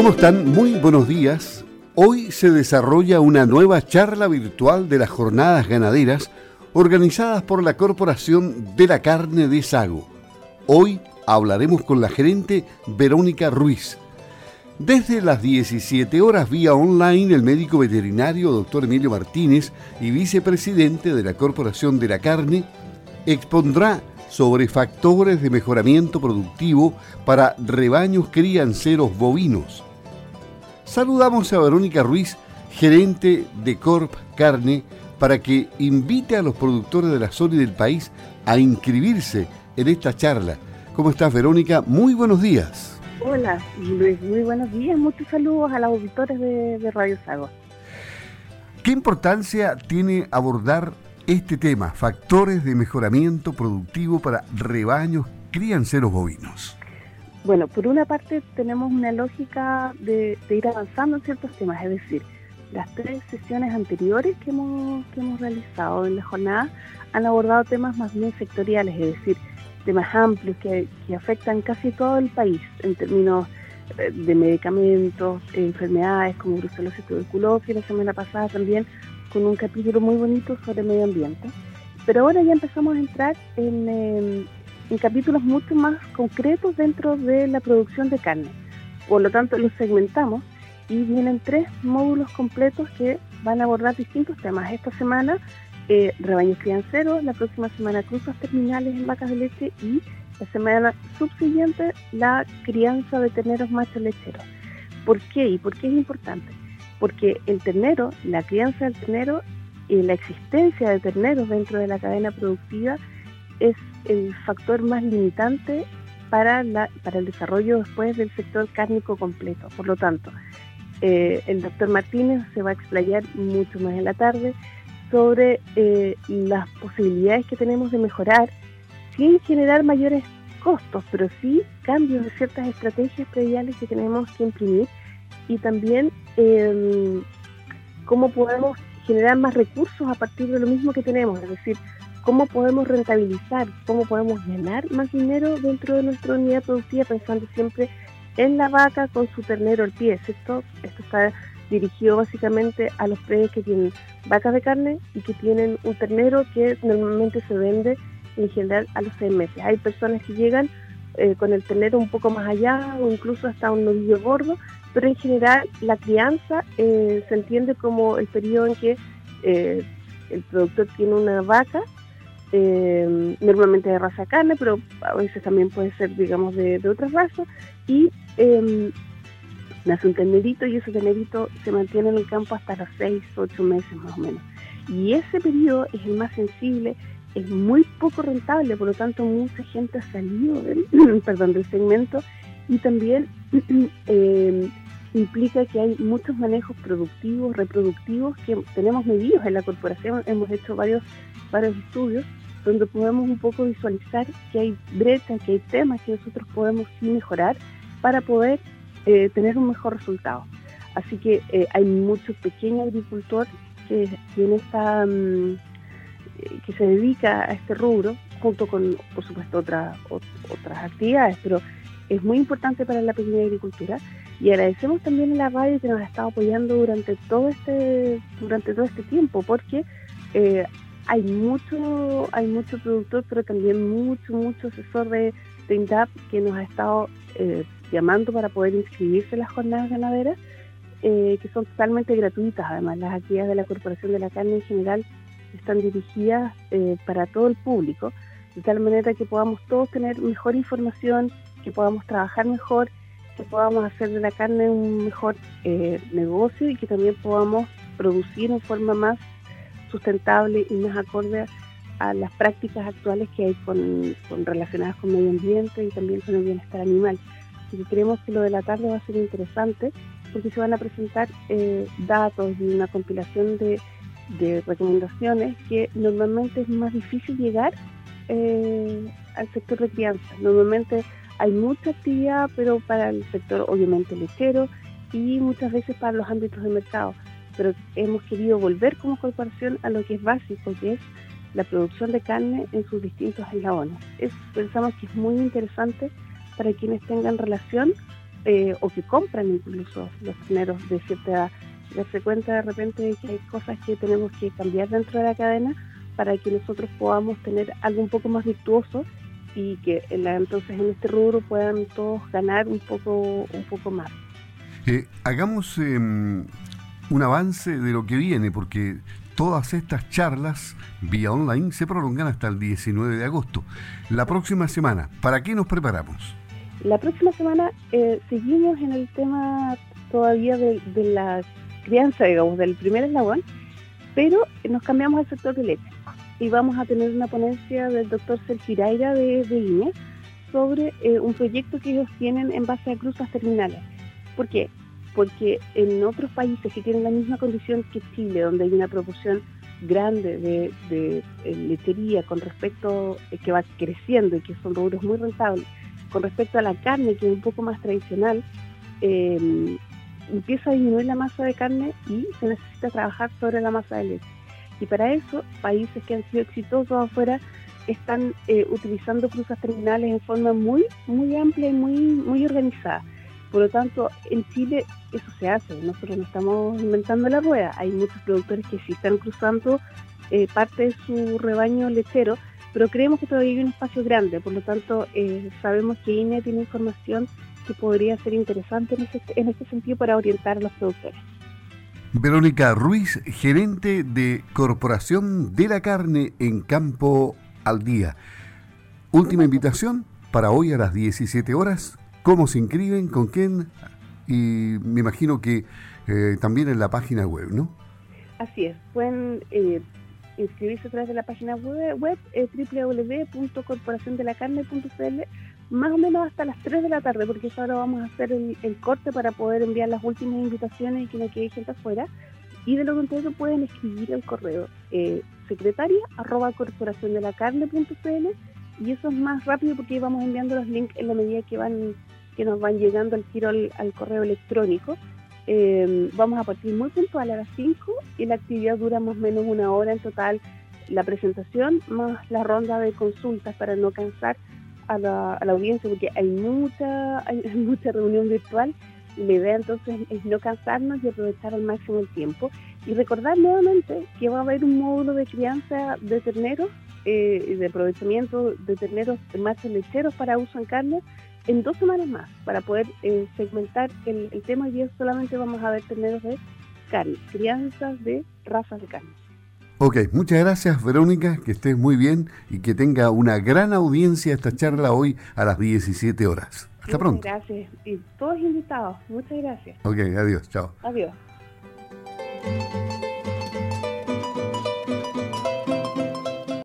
¿Cómo están? Muy buenos días. Hoy se desarrolla una nueva charla virtual de las jornadas ganaderas organizadas por la Corporación de la Carne de Sago. Hoy hablaremos con la gerente Verónica Ruiz. Desde las 17 horas vía online, el médico veterinario doctor Emilio Martínez y vicepresidente de la Corporación de la Carne expondrá sobre factores de mejoramiento productivo para rebaños crianceros bovinos. Saludamos a Verónica Ruiz, gerente de Corp Carne, para que invite a los productores de la zona y del país a inscribirse en esta charla. ¿Cómo estás, Verónica? Muy buenos días. Hola, Luis, muy buenos días. Muchos saludos a los auditores de, de Radio Sago. ¿Qué importancia tiene abordar este tema, factores de mejoramiento productivo para rebaños crianceros bovinos? Bueno, por una parte tenemos una lógica de, ir avanzando en ciertos temas, es decir, las tres sesiones anteriores que hemos, que hemos realizado en la jornada han abordado temas más bien sectoriales, es decir, temas amplios que, que afectan casi todo el país en términos eh, de medicamentos, enfermedades como brucelosis, tuberculosis, la semana pasada también con un capítulo muy bonito sobre medio ambiente. Pero ahora ya empezamos a entrar en, en capítulos mucho más concretos dentro de la producción de carne. Por lo tanto, los segmentamos y vienen tres módulos completos que van a abordar distintos temas. Esta semana, eh, rebaños crianceros, la próxima semana cruzas terminales en vacas de leche y la semana subsiguiente la crianza de terneros machos lecheros. ¿Por qué? ¿Y por qué es importante? porque el ternero, la crianza del ternero y la existencia de terneros dentro de la cadena productiva es el factor más limitante para, la, para el desarrollo después del sector cárnico completo. Por lo tanto, eh, el doctor Martínez se va a explayar mucho más en la tarde sobre eh, las posibilidades que tenemos de mejorar sin generar mayores costos, pero sí cambios de ciertas estrategias previales que tenemos que imprimir y también eh, cómo podemos generar más recursos a partir de lo mismo que tenemos, es decir, cómo podemos rentabilizar, cómo podemos ganar más dinero dentro de nuestra unidad productiva pensando siempre en la vaca con su ternero al pie. Esto, esto está dirigido básicamente a los predios que tienen vacas de carne y que tienen un ternero que normalmente se vende en general a los seis meses. Hay personas que llegan eh, con el ternero un poco más allá o incluso hasta un novillo gordo, pero en general la crianza eh, se entiende como el periodo en que eh, el productor tiene una vaca, normalmente de raza carne, pero a veces también puede ser, digamos, de, de otras razas, y em, nace un ternerito y ese ternerito se mantiene en el campo hasta los 6, 8 meses más o menos. Y ese periodo es el más sensible, es muy poco rentable, por lo tanto mucha gente ha salido del, perdón, del segmento y también eh, implica que hay muchos manejos productivos, reproductivos que tenemos medidos en la corporación, hemos hecho varios, varios estudios donde podemos un poco visualizar que hay brechas, que hay temas que nosotros podemos mejorar para poder eh, tener un mejor resultado. Así que eh, hay muchos pequeños agricultores que. Mm, que se dedica a este rubro, junto con, por supuesto, otras otras actividades, pero es muy importante para la pequeña agricultura. Y agradecemos también a la radio que nos ha estado apoyando durante todo este, durante todo este tiempo, porque eh, hay mucho, hay mucho productor, pero también mucho, mucho asesor de, INDAP que nos ha estado eh, llamando para poder inscribirse en las jornadas ganaderas, eh, que son totalmente gratuitas. Además, las actividades de la Corporación de la Carne en general están dirigidas para todo el público, de tal manera que podamos todos tener mejor información, que podamos trabajar mejor, que podamos hacer de la carne un mejor eh, negocio y que también podamos producir en forma más sustentable y más acorde a las prácticas actuales que hay con, relacionadas con medio ambiente y también con el bienestar animal. Así creemos que lo de la tarde va a ser interesante porque se van a presentar eh, datos y una compilación de de recomendaciones que normalmente es más difícil llegar eh, al sector de crianza. Normalmente hay mucha actividad, pero para el sector obviamente lechero y muchas veces para los ámbitos de mercado. Pero hemos querido volver como corporación a lo que es básico, que es la producción de carne en sus distintos eslabones. Es, pensamos que es muy interesante para quienes tengan relación eh, o que compran incluso los terneros de cierta edad, darse cuenta de repente de que hay cosas que tenemos que cambiar dentro de la cadena para que nosotros podamos tener algo un poco más virtuoso y que entonces en este rubro puedan todos ganar un poco un poco más. Eh, hagamos em, un avance de lo que viene, porque todas estas charlas vía online se prolongan hasta el 19 de agosto. La próxima semana, ¿para qué nos preparamos? La próxima semana eh, seguimos en el tema todavía de, la crianza, digamos, del primer eslabón, pero nos cambiamos al sector de leche y vamos a tener una ponencia del doctor Sergio de, de INE sobre eh, un proyecto que ellos tienen en base a cruzas terminales. ¿Por qué? Porque en otros países que tienen la misma condición que Chile, donde hay una proporción grande de, de, eh, lechería con respecto, eh, que va creciendo y que son rubros muy rentables, con respecto a la carne, que es un poco más tradicional, empieza a disminuir la masa de carne y se necesita trabajar sobre la masa de leche. Y para eso, países que han sido exitosos afuera están eh, utilizando cruzas terminales en forma muy, muy amplia y muy, muy organizada. Por lo tanto, en Chile eso se hace, nosotros no estamos inventando la rueda. Hay muchos productores que sí están cruzando eh, parte de su rebaño lechero, pero creemos que todavía hay un espacio grande. Por lo tanto, eh, sabemos que INE tiene información que podría ser interesante en, este sentido para orientar a los productores. Verónica Ruiz, gerente de Corporación de la Carne en Campo al Día. Última invitación para hoy a las 17 horas. ¿Cómo se inscriben? ¿Con quién? Y me imagino que eh, también en la página web, ¿no? Así es. Pueden eh, inscribirse a través de la página web, web eh, www.corporaciondelacarne.cl más o menos hasta las 3 de la tarde, porque ahora vamos a hacer el, corte para poder enviar las últimas invitaciones y que no quede gente afuera. Y de lo contrario pueden escribir el correo eh, de la carne.cl y eso es más rápido porque vamos enviando los links en la medida que van que nos van llegando al tiro al, correo electrónico. Eh, vamos a partir muy puntual a las 5 y la actividad dura más o menos una hora en total. La presentación más la ronda de consultas para no cansar a la, audiencia porque hay mucha, hay mucha reunión virtual y la idea entonces es no cansarnos y aprovechar al máximo el tiempo. Y recordar nuevamente que va a haber un módulo de crianza de terneros eh, de aprovechamiento de terneros de machos lecheros para uso en carne en dos semanas más para poder eh, segmentar el, el tema. y solamente vamos a ver terneros de carne, crianzas de razas de carne. Ok, muchas gracias Verónica, que estés muy bien y que tenga una gran audiencia esta charla hoy a las 17 horas. Hasta pronto. Gracias. Y todos invitados. Muchas gracias. Ok, adiós. Chao. Adiós.